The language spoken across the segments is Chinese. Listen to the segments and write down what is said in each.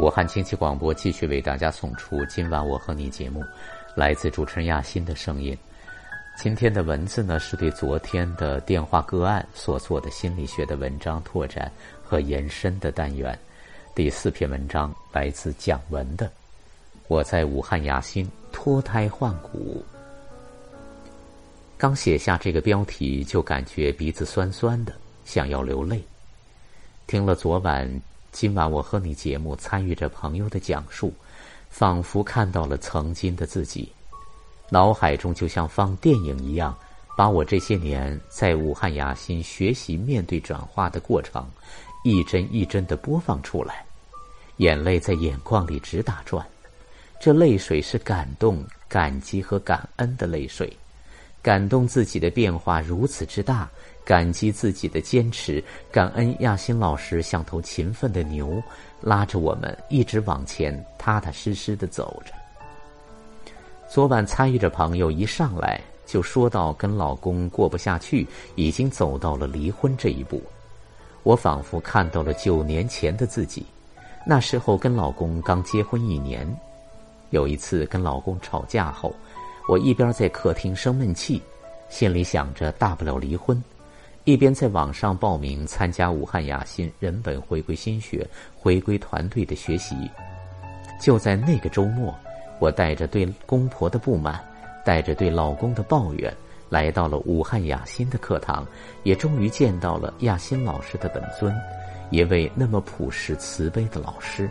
武汉经济广播继续为大家送出今晚我和你节目，来自主持人亚欣的声音。今天的文字呢，是对昨天的电话个案所做的心理学的文章拓展和延伸的单元。第四篇文章来自蒋文的，我在武汉亚欣脱胎换骨。刚写下这个标题，就感觉鼻子酸酸的，想要流泪。听了昨晚。今晚我和你节目参与着朋友的讲述，仿佛看到了曾经的自己，脑海中就像放电影一样，把我这些年在武汉雅欣学习面对转化的过程，一帧一帧的播放出来，眼泪在眼眶里直打转，这泪水是感动、感激和感恩的泪水，感动自己的变化如此之大。感激自己的坚持，感恩亚新老师像头勤奋的牛，拉着我们一直往前，踏踏实实的走着。昨晚参与着朋友一上来就说到跟老公过不下去，已经走到了离婚这一步，我仿佛看到了九年前的自己，那时候跟老公刚结婚一年，有一次跟老公吵架后，我一边在客厅生闷气，心里想着大不了离婚。一边在网上报名参加武汉雅欣人本回归心学回归团队的学习，就在那个周末，我带着对公婆的不满，带着对老公的抱怨，来到了武汉雅欣的课堂，也终于见到了雅欣老师的本尊，一位那么朴实慈悲的老师。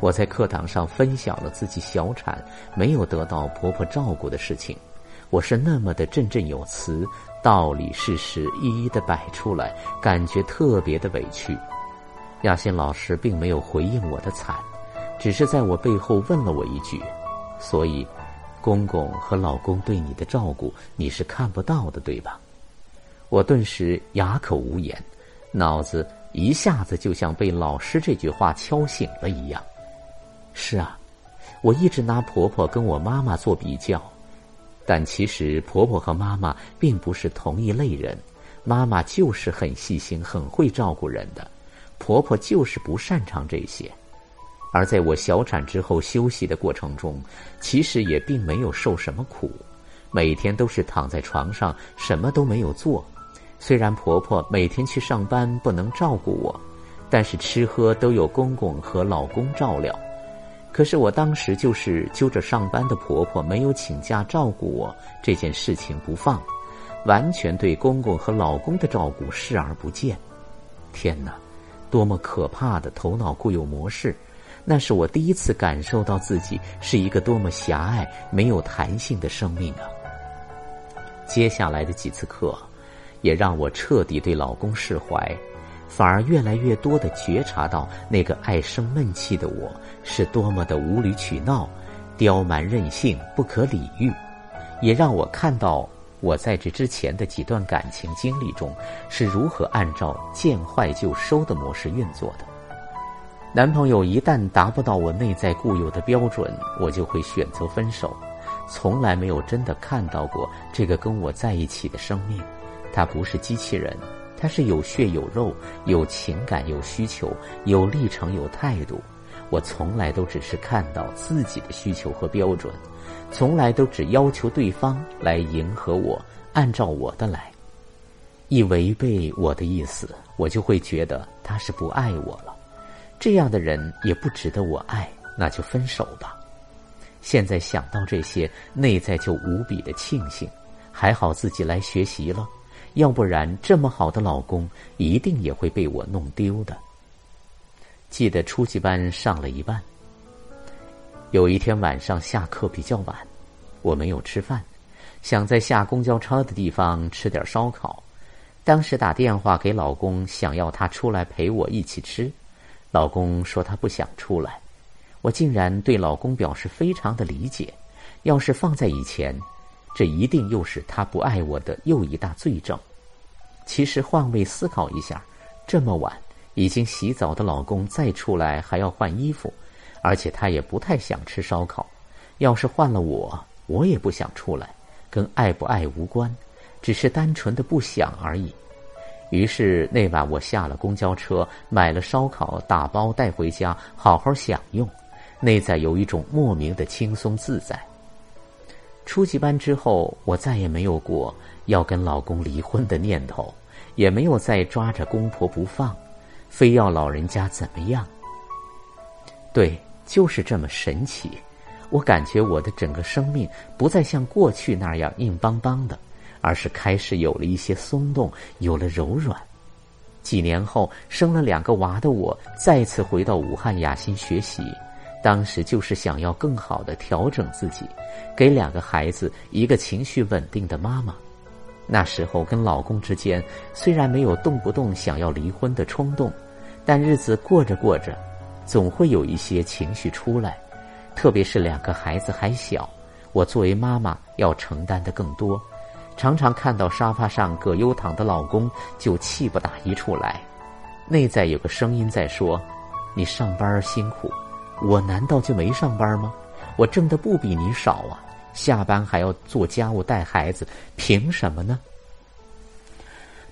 我在课堂上分享了自己小产没有得到婆婆照顾的事情，我是那么的振振有词。道理事实一一的摆出来，感觉特别的委屈。亚欣老师并没有回应我的惨，只是在我背后问了我一句：“所以，公公和老公对你的照顾你是看不到的，对吧？”我顿时哑口无言，脑子一下子就像被老师这句话敲醒了一样。是啊，我一直拿婆婆跟我妈妈做比较。但其实婆婆和妈妈并不是同一类人，妈妈就是很细心、很会照顾人的，婆婆就是不擅长这些。而在我小产之后休息的过程中，其实也并没有受什么苦，每天都是躺在床上什么都没有做。虽然婆婆每天去上班不能照顾我，但是吃喝都有公公和老公照料。可是我当时就是揪着上班的婆婆没有请假照顾我这件事情不放，完全对公公和老公的照顾视而不见。天哪，多么可怕的头脑固有模式！那是我第一次感受到自己是一个多么狭隘、没有弹性的生命啊！接下来的几次课，也让我彻底对老公释怀。反而越来越多的觉察到，那个爱生闷气的我是多么的无理取闹、刁蛮任性、不可理喻，也让我看到我在这之前的几段感情经历中是如何按照见坏就收的模式运作的。男朋友一旦达不到我内在固有的标准，我就会选择分手，从来没有真的看到过这个跟我在一起的生命，他不是机器人。他是有血有肉、有情感、有需求、有历程、有态度。我从来都只是看到自己的需求和标准，从来都只要求对方来迎合我，按照我的来。一违背我的意思，我就会觉得他是不爱我了。这样的人也不值得我爱，那就分手吧。现在想到这些，内在就无比的庆幸，还好自己来学习了。要不然，这么好的老公一定也会被我弄丢的。记得初级班上了一半，有一天晚上下课比较晚，我没有吃饭，想在下公交车的地方吃点烧烤。当时打电话给老公，想要他出来陪我一起吃，老公说他不想出来。我竟然对老公表示非常的理解。要是放在以前。这一定又是他不爱我的又一大罪证。其实换位思考一下，这么晚已经洗澡的老公再出来还要换衣服，而且他也不太想吃烧烤。要是换了我，我也不想出来，跟爱不爱无关，只是单纯的不想而已。于是那晚我下了公交车，买了烧烤打包带回家，好好享用，内在有一种莫名的轻松自在。初级班之后，我再也没有过要跟老公离婚的念头，也没有再抓着公婆不放，非要老人家怎么样。对，就是这么神奇。我感觉我的整个生命不再像过去那样硬邦邦的。而是开始有了一些松动，有了柔软。几年后，生了两个娃的我，再次回到武汉雅欣学习，当时就是想要更好的调整自己，给两个孩子一个情绪稳定的妈妈。那时候跟老公之间虽然没有动不动想要离婚的冲动，但日子过着过着，总会有一些情绪出来，特别是两个孩子还小，我作为妈妈要承担的更多。常常看到沙发上葛优躺的老公，就气不打一处来。内在有个声音在说：“你上班辛苦，我难道就没上班吗？我挣的不比你少啊！下班还要做家务带孩子，凭什么呢？”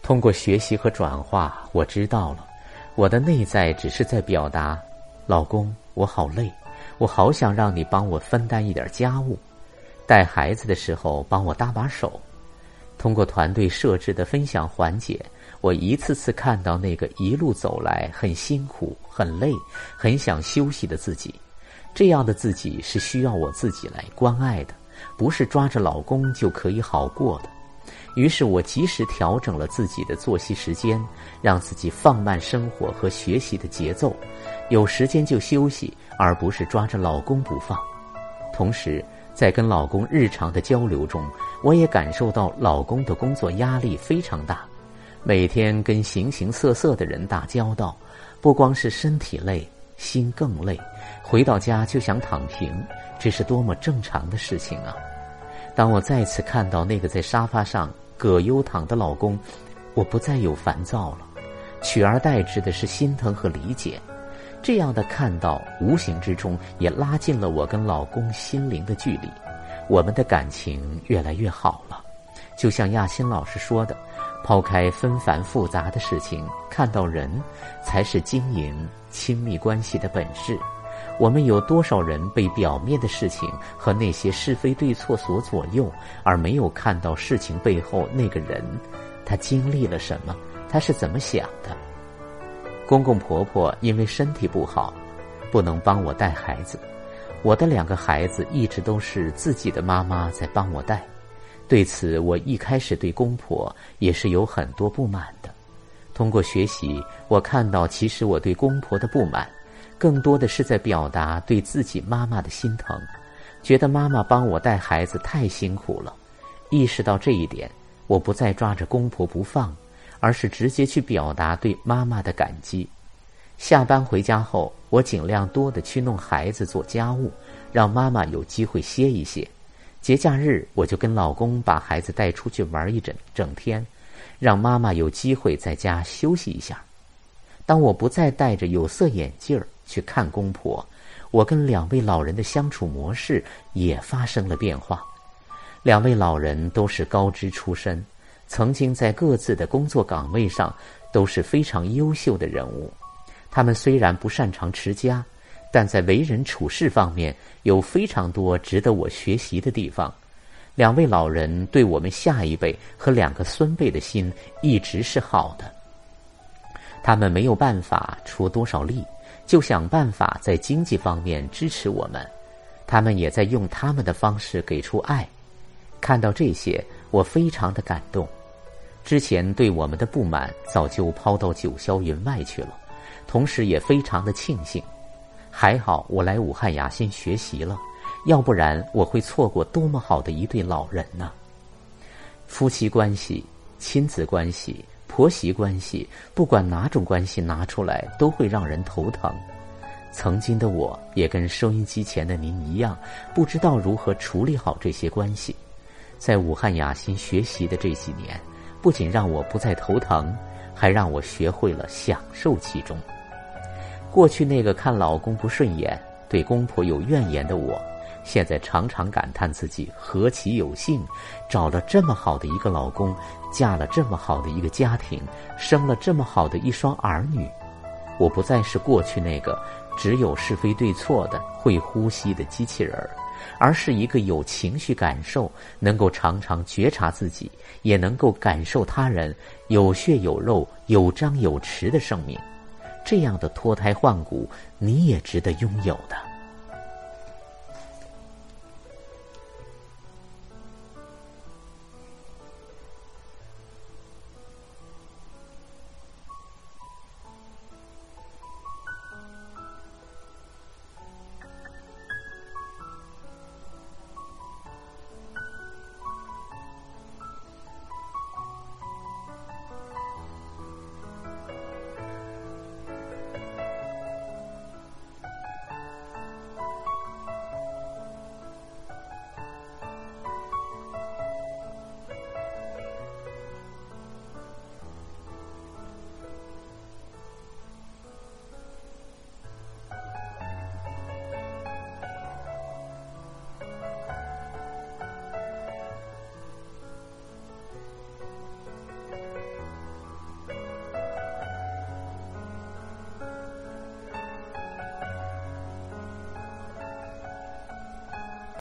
通过学习和转化，我知道了，我的内在只是在表达：“老公，我好累，我好想让你帮我分担一点家务，带孩子的时候帮我搭把手。”通过团队设置的分享环节，我一次次看到那个一路走来很辛苦、很累、很想休息的自己。这样的自己是需要我自己来关爱的，不是抓着老公就可以好过的。于是我及时调整了自己的作息时间，让自己放慢生活和学习的节奏，有时间就休息，而不是抓着老公不放。同时，在跟老公日常的交流中，我也感受到老公的工作压力非常大，每天跟形形色色的人打交道，不光是身体累，心更累，回到家就想躺平，这是多么正常的事情啊！当我再次看到那个在沙发上葛优躺的老公，我不再有烦躁了，取而代之的是心疼和理解。这样的看到，无形之中也拉近了我跟老公心灵的距离，我们的感情越来越好了。就像亚欣老师说的，抛开纷繁复杂的事情，看到人，才是经营亲密关系的本质。我们有多少人被表面的事情和那些是非对错所左右，而没有看到事情背后那个人，他经历了什么，他是怎么想的？公公婆婆因为身体不好，不能帮我带孩子。我的两个孩子一直都是自己的妈妈在帮我带。对此，我一开始对公婆也是有很多不满的。通过学习，我看到其实我对公婆的不满，更多的是在表达对自己妈妈的心疼，觉得妈妈帮我带孩子太辛苦了。意识到这一点，我不再抓着公婆不放。而是直接去表达对妈妈的感激。下班回家后，我尽量多的去弄孩子、做家务，让妈妈有机会歇一歇。节假日，我就跟老公把孩子带出去玩一整整天，让妈妈有机会在家休息一下。当我不再戴着有色眼镜儿去看公婆，我跟两位老人的相处模式也发生了变化。两位老人都是高知出身。曾经在各自的工作岗位上都是非常优秀的人物，他们虽然不擅长持家，但在为人处事方面有非常多值得我学习的地方。两位老人对我们下一辈和两个孙辈的心一直是好的。他们没有办法出多少力，就想办法在经济方面支持我们。他们也在用他们的方式给出爱。看到这些。我非常的感动，之前对我们的不满早就抛到九霄云外去了，同时也非常的庆幸，还好我来武汉雅欣学习了，要不然我会错过多么好的一对老人呢。夫妻关系、亲子关系、婆媳关系，不管哪种关系拿出来都会让人头疼。曾经的我也跟收音机前的您一样，不知道如何处理好这些关系。在武汉雅欣学习的这几年，不仅让我不再头疼，还让我学会了享受其中。过去那个看老公不顺眼、对公婆有怨言的我，现在常常感叹自己何其有幸，找了这么好的一个老公，嫁了这么好的一个家庭，生了这么好的一双儿女。我不再是过去那个只有是非对错的会呼吸的机器人儿。而是一个有情绪感受、能够常常觉察自己，也能够感受他人、有血有肉、有张有弛的生命。这样的脱胎换骨，你也值得拥有的。